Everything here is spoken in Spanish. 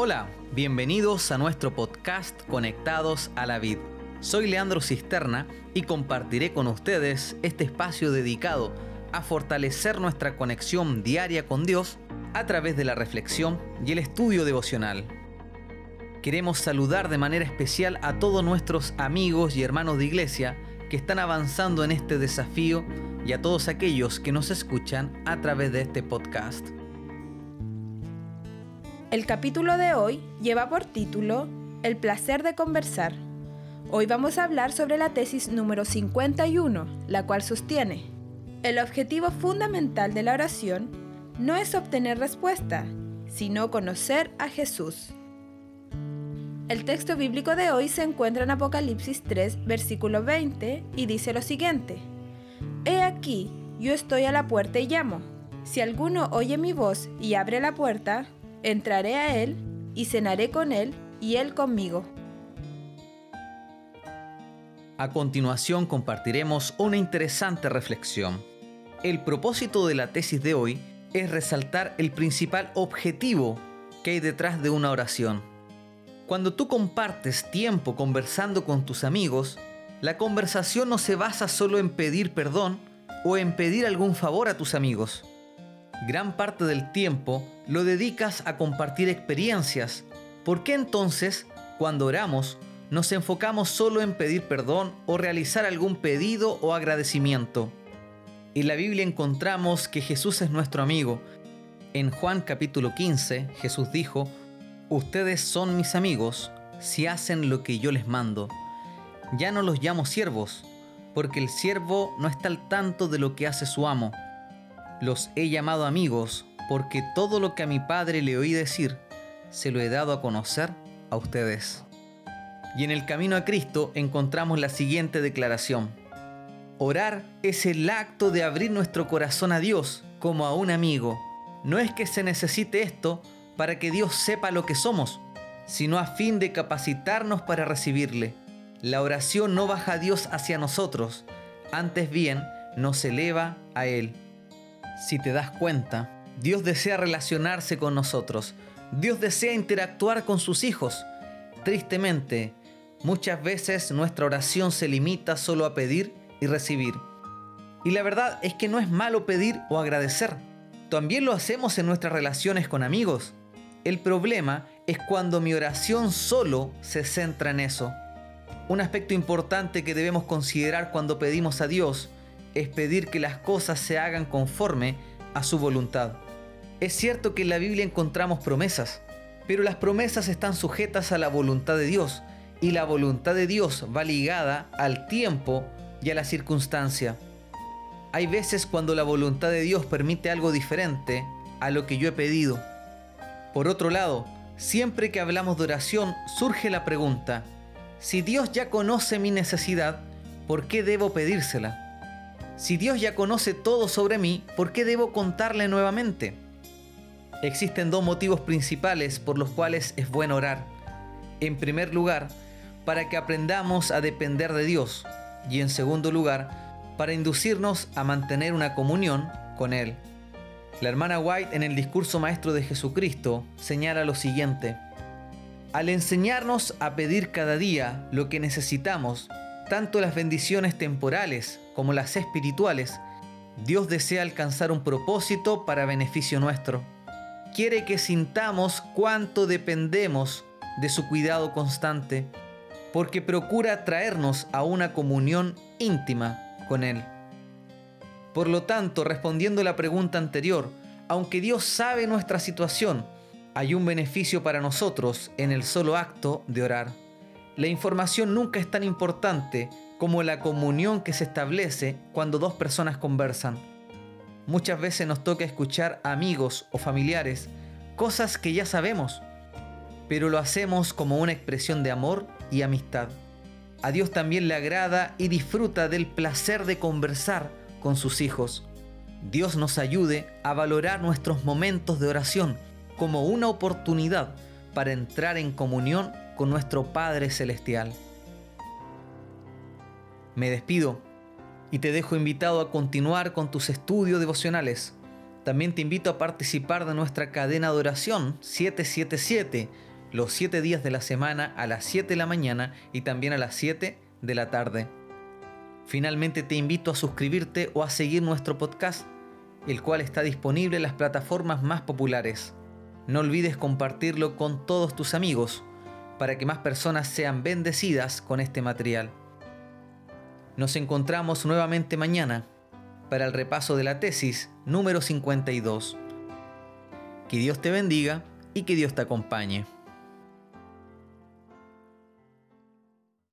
Hola, bienvenidos a nuestro podcast Conectados a la Vid. Soy Leandro Cisterna y compartiré con ustedes este espacio dedicado a fortalecer nuestra conexión diaria con Dios a través de la reflexión y el estudio devocional. Queremos saludar de manera especial a todos nuestros amigos y hermanos de iglesia que están avanzando en este desafío y a todos aquellos que nos escuchan a través de este podcast. El capítulo de hoy lleva por título El placer de conversar. Hoy vamos a hablar sobre la tesis número 51, la cual sostiene, el objetivo fundamental de la oración no es obtener respuesta, sino conocer a Jesús. El texto bíblico de hoy se encuentra en Apocalipsis 3, versículo 20, y dice lo siguiente, He aquí, yo estoy a la puerta y llamo. Si alguno oye mi voz y abre la puerta, entraré a él y cenaré con él y él conmigo. A continuación compartiremos una interesante reflexión. El propósito de la tesis de hoy es resaltar el principal objetivo que hay detrás de una oración. Cuando tú compartes tiempo conversando con tus amigos, la conversación no se basa solo en pedir perdón o en pedir algún favor a tus amigos. Gran parte del tiempo lo dedicas a compartir experiencias. ¿Por qué entonces, cuando oramos, nos enfocamos solo en pedir perdón o realizar algún pedido o agradecimiento. En la Biblia encontramos que Jesús es nuestro amigo. En Juan capítulo 15 Jesús dijo, Ustedes son mis amigos si hacen lo que yo les mando. Ya no los llamo siervos, porque el siervo no está al tanto de lo que hace su amo. Los he llamado amigos, porque todo lo que a mi Padre le oí decir, se lo he dado a conocer a ustedes. Y en el camino a Cristo encontramos la siguiente declaración. Orar es el acto de abrir nuestro corazón a Dios como a un amigo. No es que se necesite esto para que Dios sepa lo que somos, sino a fin de capacitarnos para recibirle. La oración no baja a Dios hacia nosotros, antes bien nos eleva a Él. Si te das cuenta, Dios desea relacionarse con nosotros. Dios desea interactuar con sus hijos. Tristemente, muchas veces nuestra oración se limita solo a pedir y recibir. Y la verdad es que no es malo pedir o agradecer. También lo hacemos en nuestras relaciones con amigos. El problema es cuando mi oración solo se centra en eso. Un aspecto importante que debemos considerar cuando pedimos a Dios es pedir que las cosas se hagan conforme a su voluntad. Es cierto que en la Biblia encontramos promesas, pero las promesas están sujetas a la voluntad de Dios y la voluntad de Dios va ligada al tiempo y a la circunstancia. Hay veces cuando la voluntad de Dios permite algo diferente a lo que yo he pedido. Por otro lado, siempre que hablamos de oración surge la pregunta, si Dios ya conoce mi necesidad, ¿por qué debo pedírsela? Si Dios ya conoce todo sobre mí, ¿por qué debo contarle nuevamente? Existen dos motivos principales por los cuales es bueno orar. En primer lugar, para que aprendamos a depender de Dios y en segundo lugar, para inducirnos a mantener una comunión con Él. La hermana White en el discurso maestro de Jesucristo señala lo siguiente. Al enseñarnos a pedir cada día lo que necesitamos, tanto las bendiciones temporales como las espirituales, Dios desea alcanzar un propósito para beneficio nuestro quiere que sintamos cuánto dependemos de su cuidado constante, porque procura traernos a una comunión íntima con Él. Por lo tanto, respondiendo a la pregunta anterior, aunque Dios sabe nuestra situación, hay un beneficio para nosotros en el solo acto de orar. La información nunca es tan importante como la comunión que se establece cuando dos personas conversan. Muchas veces nos toca escuchar a amigos o familiares cosas que ya sabemos, pero lo hacemos como una expresión de amor y amistad. A Dios también le agrada y disfruta del placer de conversar con sus hijos. Dios nos ayude a valorar nuestros momentos de oración como una oportunidad para entrar en comunión con nuestro Padre Celestial. Me despido y te dejo invitado a continuar con tus estudios devocionales. También te invito a participar de nuestra cadena de oración 777, los 7 días de la semana a las 7 de la mañana y también a las 7 de la tarde. Finalmente te invito a suscribirte o a seguir nuestro podcast, el cual está disponible en las plataformas más populares. No olvides compartirlo con todos tus amigos para que más personas sean bendecidas con este material. Nos encontramos nuevamente mañana para el repaso de la tesis número 52. Que Dios te bendiga y que Dios te acompañe.